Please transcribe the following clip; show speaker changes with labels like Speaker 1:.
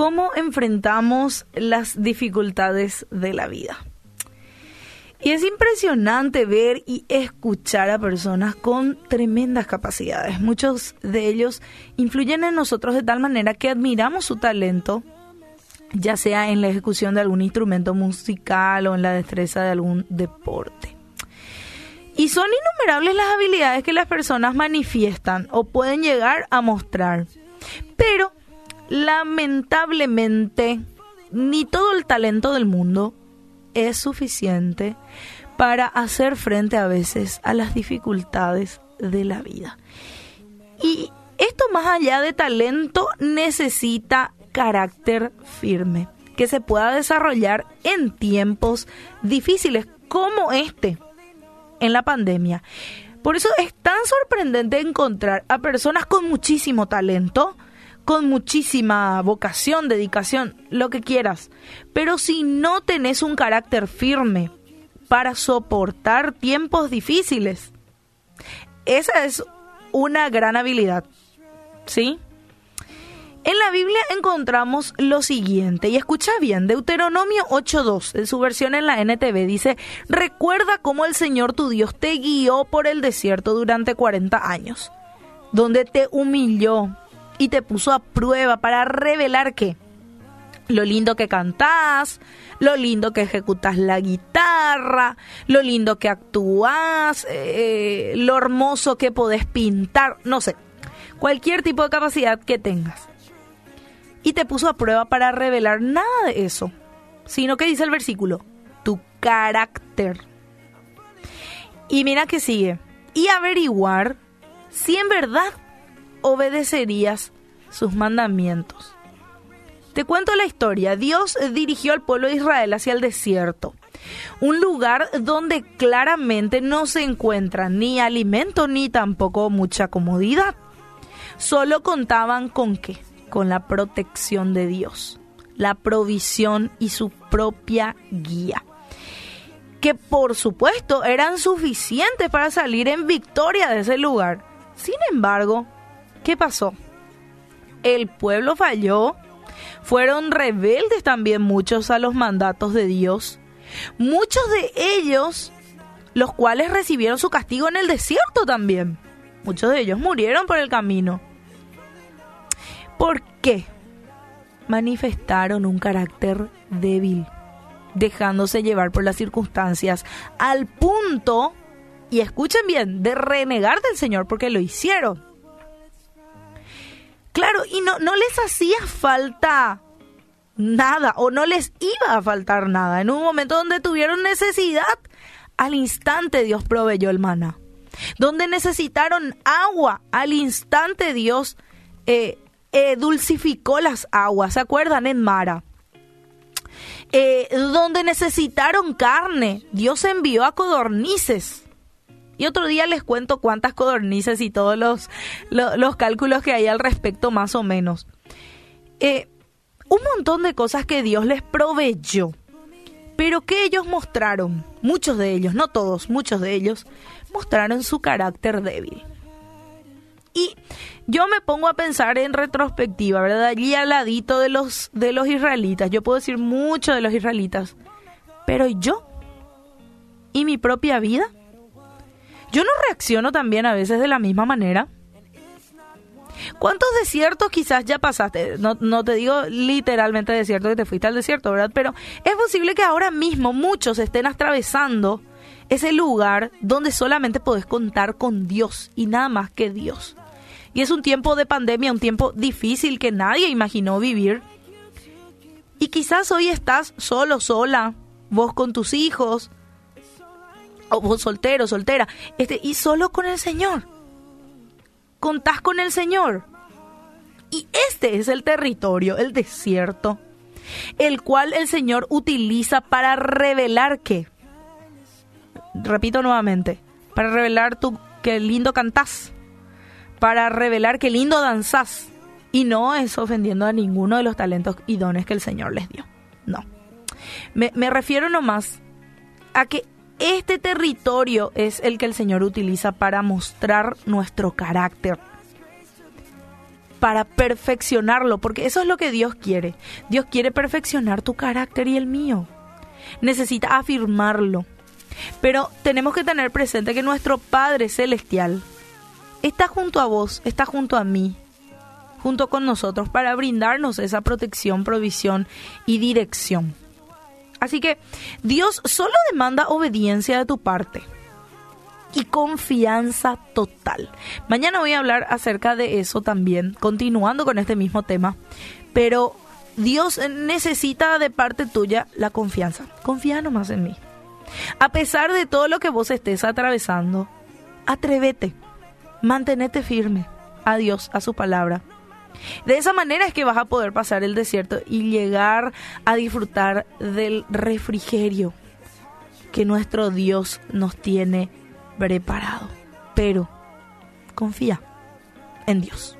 Speaker 1: cómo enfrentamos las dificultades de la vida. Y es impresionante ver y escuchar a personas con tremendas capacidades. Muchos de ellos influyen en nosotros de tal manera que admiramos su talento, ya sea en la ejecución de algún instrumento musical o en la destreza de algún deporte. Y son innumerables las habilidades que las personas manifiestan o pueden llegar a mostrar. Pero, lamentablemente, ni todo el talento del mundo es suficiente para hacer frente a veces a las dificultades de la vida. Y esto más allá de talento necesita carácter firme, que se pueda desarrollar en tiempos difíciles como este, en la pandemia. Por eso es tan sorprendente encontrar a personas con muchísimo talento, con muchísima vocación, dedicación, lo que quieras. Pero si no tenés un carácter firme para soportar tiempos difíciles, esa es una gran habilidad. ¿Sí? En la Biblia encontramos lo siguiente, y escucha bien, Deuteronomio 8.2, en su versión en la NTV, dice, recuerda cómo el Señor tu Dios te guió por el desierto durante 40 años, donde te humilló y te puso a prueba para revelar que lo lindo que cantás, lo lindo que ejecutas la guitarra, lo lindo que actúas, eh, lo hermoso que podés pintar, no sé, cualquier tipo de capacidad que tengas. Y te puso a prueba para revelar nada de eso, sino que dice el versículo, tu carácter. Y mira que sigue, y averiguar si en verdad obedecerías sus mandamientos. Te cuento la historia. Dios dirigió al pueblo de Israel hacia el desierto, un lugar donde claramente no se encuentra ni alimento ni tampoco mucha comodidad. Solo contaban con qué? Con la protección de Dios, la provisión y su propia guía que por supuesto eran suficientes para salir en victoria de ese lugar. Sin embargo, ¿Qué pasó? El pueblo falló, fueron rebeldes también muchos a los mandatos de Dios, muchos de ellos, los cuales recibieron su castigo en el desierto también. Muchos de ellos murieron por el camino. ¿Por qué? Manifestaron un carácter débil, dejándose llevar por las circunstancias, al punto, y escuchen bien, de renegar del Señor porque lo hicieron. Claro, y no, no les hacía falta nada o no les iba a faltar nada. En un momento donde tuvieron necesidad, al instante Dios proveyó el maná. Donde necesitaron agua, al instante Dios eh, eh, dulcificó las aguas. ¿Se acuerdan? En Mara. Eh, donde necesitaron carne, Dios envió a codornices. Y otro día les cuento cuántas codornices y todos los, los, cálculos que hay al respecto más o menos. Eh, un montón de cosas que Dios les proveyó, pero que ellos mostraron, muchos de ellos, no todos, muchos de ellos, mostraron su carácter débil. Y yo me pongo a pensar en retrospectiva, ¿verdad? Allí al ladito de los, de los israelitas, yo puedo decir mucho de los israelitas, pero yo y mi propia vida, yo no reacciono también a veces de la misma manera. ¿Cuántos desiertos quizás ya pasaste? No, te digo literalmente desierto que te fuiste al desierto, ¿verdad? Pero es posible que ahora mismo muchos estén atravesando ese lugar donde solamente podés contar con Dios y nada más que Dios. Y es un tiempo de pandemia, un tiempo difícil que nadie imaginó vivir. Y quizás hoy estás solo, sola, vos con tus hijos, o soltero, soltera, este, y solo con el Señor. Contás con el Señor. Y este es el territorio, el desierto, el cual el Señor utiliza para revelar que, repito nuevamente, para revelar tu qué lindo cantás, para revelar qué lindo danzás, y no es ofendiendo a ninguno de los talentos y dones que el Señor les dio. No. Me, me refiero nomás a que este territorio es el que el Señor utiliza para mostrar nuestro carácter. para perfeccionarlo, porque eso es lo que Dios quiere. Dios quiere perfeccionar tu carácter y el mío. Necesita afirmarlo. Pero tenemos que tener presente que nuestro Padre Celestial está junto a vos, está junto a mí, junto con nosotros para brindarnos esa protección, provisión y dirección. Así que Dios solo demanda obediencia de tu parte y confianza total. Mañana voy a hablar acerca de eso también, continuando con este mismo tema, pero Dios necesita de parte tuya la confianza. Confía nomás en mí. A pesar de todo lo que vos estés atravesando, atrévete, mantenete firme a Dios, a su palabra. De esa manera es que vas a poder pasar el desierto y llegar a disfrutar del refrigerio que nuestro Dios nos tiene preparado. Pero confía en Dios.